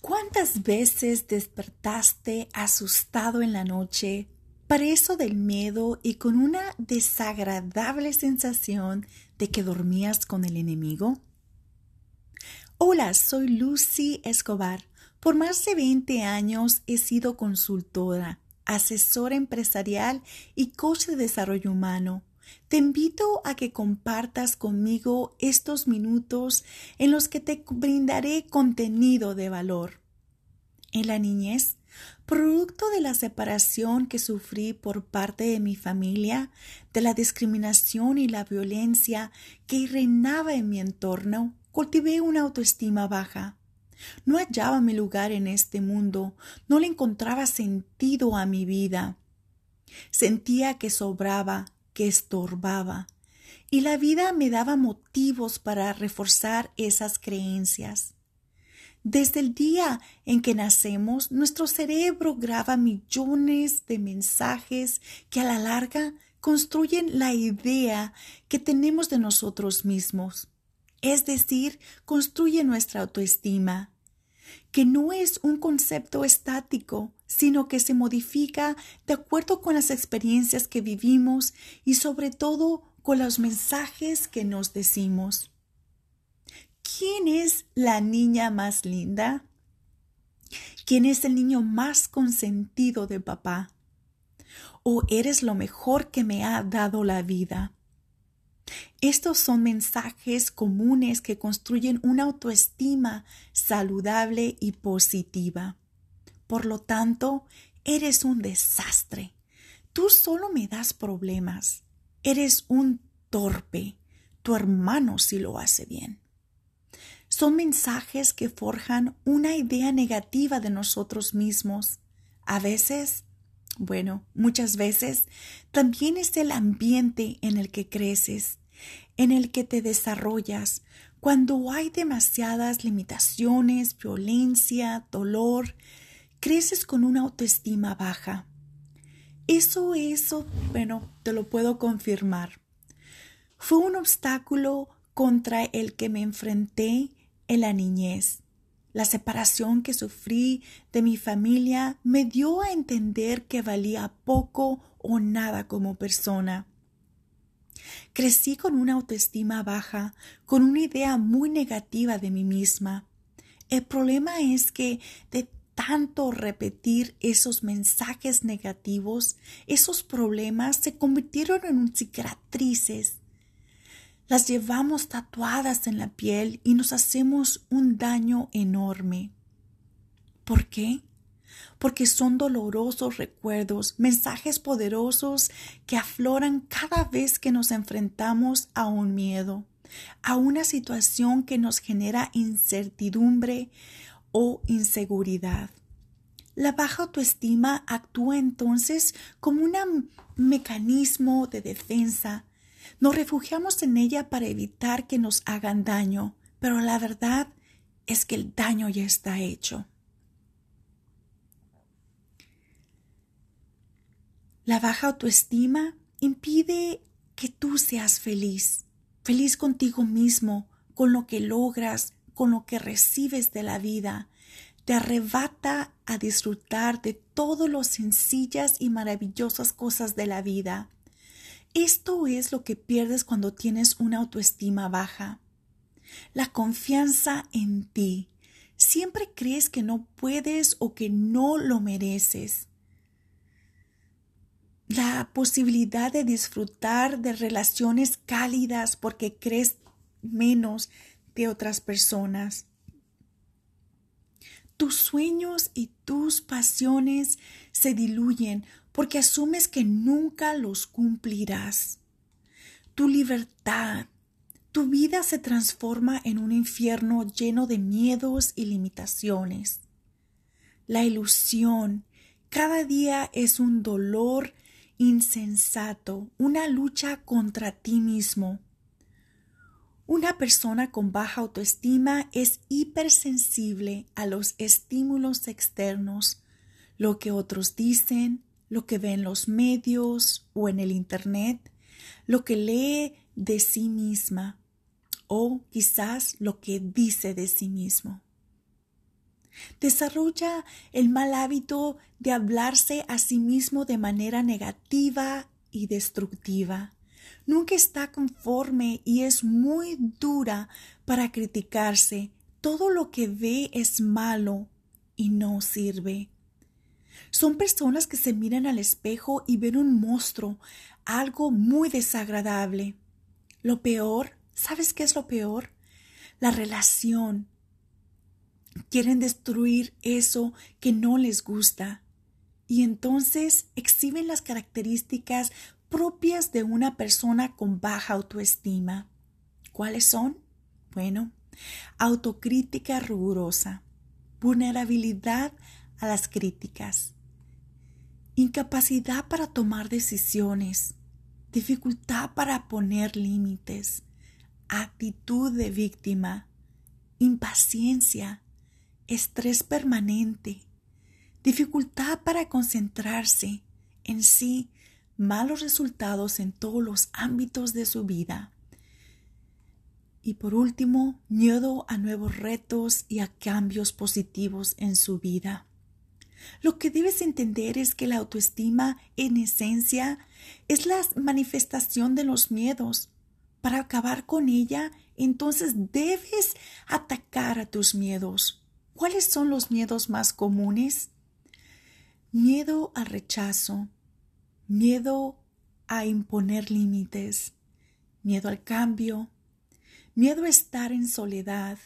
¿Cuántas veces despertaste asustado en la noche, preso del miedo y con una desagradable sensación de que dormías con el enemigo? Hola, soy Lucy Escobar. Por más de 20 años he sido consultora, asesora empresarial y coach de desarrollo humano. Te invito a que compartas conmigo estos minutos en los que te brindaré contenido de valor. En la niñez, producto de la separación que sufrí por parte de mi familia, de la discriminación y la violencia que reinaba en mi entorno, cultivé una autoestima baja. No hallaba mi lugar en este mundo, no le encontraba sentido a mi vida. Sentía que sobraba, que estorbaba, y la vida me daba motivos para reforzar esas creencias. Desde el día en que nacemos, nuestro cerebro graba millones de mensajes que a la larga construyen la idea que tenemos de nosotros mismos, es decir, construye nuestra autoestima que no es un concepto estático, sino que se modifica de acuerdo con las experiencias que vivimos y sobre todo con los mensajes que nos decimos. ¿Quién es la niña más linda? ¿Quién es el niño más consentido de papá? ¿O eres lo mejor que me ha dado la vida? Estos son mensajes comunes que construyen una autoestima saludable y positiva. Por lo tanto, eres un desastre. Tú solo me das problemas. Eres un torpe. Tu hermano sí lo hace bien. Son mensajes que forjan una idea negativa de nosotros mismos. A veces, bueno, muchas veces, también es el ambiente en el que creces en el que te desarrollas, cuando hay demasiadas limitaciones, violencia, dolor, creces con una autoestima baja. Eso, eso, bueno, te lo puedo confirmar. Fue un obstáculo contra el que me enfrenté en la niñez. La separación que sufrí de mi familia me dio a entender que valía poco o nada como persona. Crecí con una autoestima baja, con una idea muy negativa de mí misma. El problema es que de tanto repetir esos mensajes negativos, esos problemas se convirtieron en cicatrices. Las llevamos tatuadas en la piel y nos hacemos un daño enorme. ¿Por qué? Porque son dolorosos recuerdos, mensajes poderosos que afloran cada vez que nos enfrentamos a un miedo, a una situación que nos genera incertidumbre o inseguridad. La baja autoestima actúa entonces como un mecanismo de defensa. Nos refugiamos en ella para evitar que nos hagan daño, pero la verdad es que el daño ya está hecho. La baja autoestima impide que tú seas feliz, feliz contigo mismo, con lo que logras, con lo que recibes de la vida. Te arrebata a disfrutar de todas las sencillas y maravillosas cosas de la vida. Esto es lo que pierdes cuando tienes una autoestima baja. La confianza en ti. Siempre crees que no puedes o que no lo mereces la posibilidad de disfrutar de relaciones cálidas porque crees menos de otras personas. Tus sueños y tus pasiones se diluyen porque asumes que nunca los cumplirás. Tu libertad, tu vida se transforma en un infierno lleno de miedos y limitaciones. La ilusión cada día es un dolor insensato, una lucha contra ti mismo. Una persona con baja autoestima es hipersensible a los estímulos externos, lo que otros dicen, lo que ve en los medios o en el Internet, lo que lee de sí misma o quizás lo que dice de sí mismo. Desarrolla el mal hábito de hablarse a sí mismo de manera negativa y destructiva. Nunca está conforme y es muy dura para criticarse. Todo lo que ve es malo y no sirve. Son personas que se miran al espejo y ven un monstruo, algo muy desagradable. Lo peor, ¿sabes qué es lo peor? La relación. Quieren destruir eso que no les gusta y entonces exhiben las características propias de una persona con baja autoestima. ¿Cuáles son? Bueno, autocrítica rigurosa, vulnerabilidad a las críticas, incapacidad para tomar decisiones, dificultad para poner límites, actitud de víctima, impaciencia, estrés permanente, dificultad para concentrarse en sí, malos resultados en todos los ámbitos de su vida. Y por último, miedo a nuevos retos y a cambios positivos en su vida. Lo que debes entender es que la autoestima, en esencia, es la manifestación de los miedos. Para acabar con ella, entonces debes atacar a tus miedos. ¿Cuáles son los miedos más comunes? Miedo al rechazo, miedo a imponer límites, miedo al cambio, miedo a estar en soledad,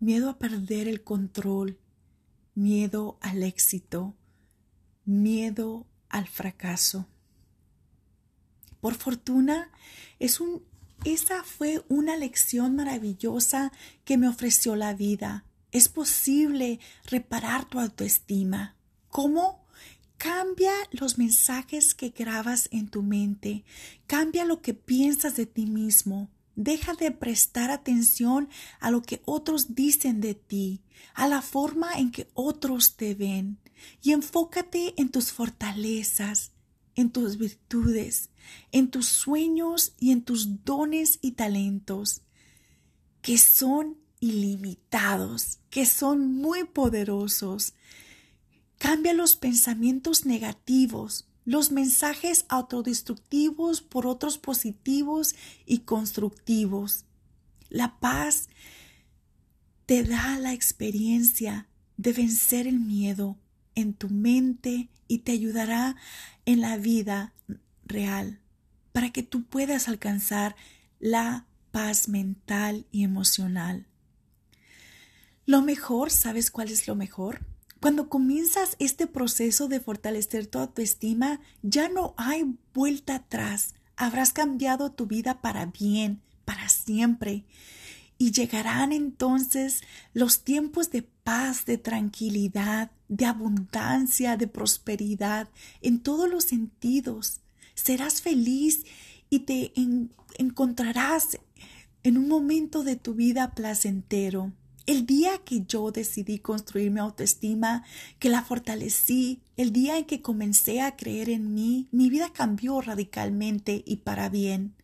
miedo a perder el control, miedo al éxito, miedo al fracaso. Por fortuna, es un, esa fue una lección maravillosa que me ofreció la vida. Es posible reparar tu autoestima. ¿Cómo? Cambia los mensajes que grabas en tu mente. Cambia lo que piensas de ti mismo. Deja de prestar atención a lo que otros dicen de ti, a la forma en que otros te ven, y enfócate en tus fortalezas, en tus virtudes, en tus sueños y en tus dones y talentos, que son ilimitados, que son muy poderosos. Cambia los pensamientos negativos los mensajes autodestructivos por otros positivos y constructivos. La paz te da la experiencia de vencer el miedo en tu mente y te ayudará en la vida real para que tú puedas alcanzar la paz mental y emocional. Lo mejor, ¿sabes cuál es lo mejor? Cuando comienzas este proceso de fortalecer tu autoestima, ya no hay vuelta atrás. Habrás cambiado tu vida para bien, para siempre. Y llegarán entonces los tiempos de paz, de tranquilidad, de abundancia, de prosperidad, en todos los sentidos. Serás feliz y te encontrarás en un momento de tu vida placentero. El día que yo decidí construir mi autoestima, que la fortalecí, el día en que comencé a creer en mí, mi vida cambió radicalmente y para bien.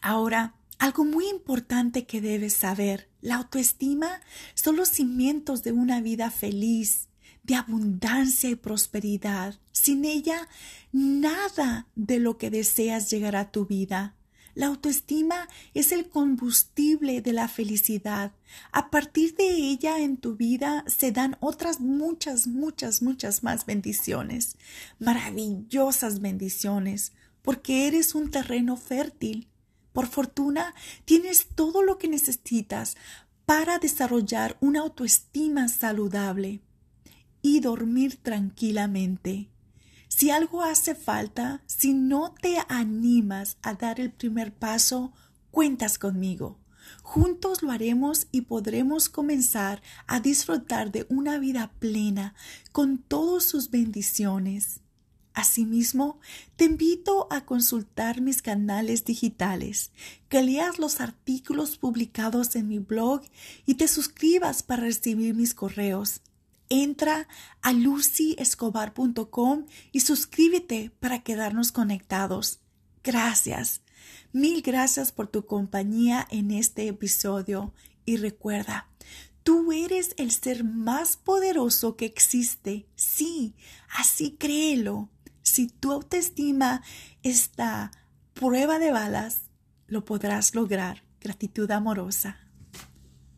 Ahora, algo muy importante que debes saber, la autoestima son los cimientos de una vida feliz, de abundancia y prosperidad. Sin ella, nada de lo que deseas llegará a tu vida. La autoestima es el combustible de la felicidad. A partir de ella en tu vida se dan otras muchas, muchas, muchas más bendiciones, maravillosas bendiciones, porque eres un terreno fértil. Por fortuna, tienes todo lo que necesitas para desarrollar una autoestima saludable y dormir tranquilamente. Si algo hace falta, si no te animas a dar el primer paso, cuentas conmigo. Juntos lo haremos y podremos comenzar a disfrutar de una vida plena con todas sus bendiciones. Asimismo, te invito a consultar mis canales digitales, que leas los artículos publicados en mi blog y te suscribas para recibir mis correos entra a lucyescobar.com y suscríbete para quedarnos conectados. Gracias. Mil gracias por tu compañía en este episodio y recuerda, Tú eres el ser más poderoso que existe. Sí, así créelo. Si tu autoestima está prueba de balas, lo podrás lograr. Gratitud amorosa.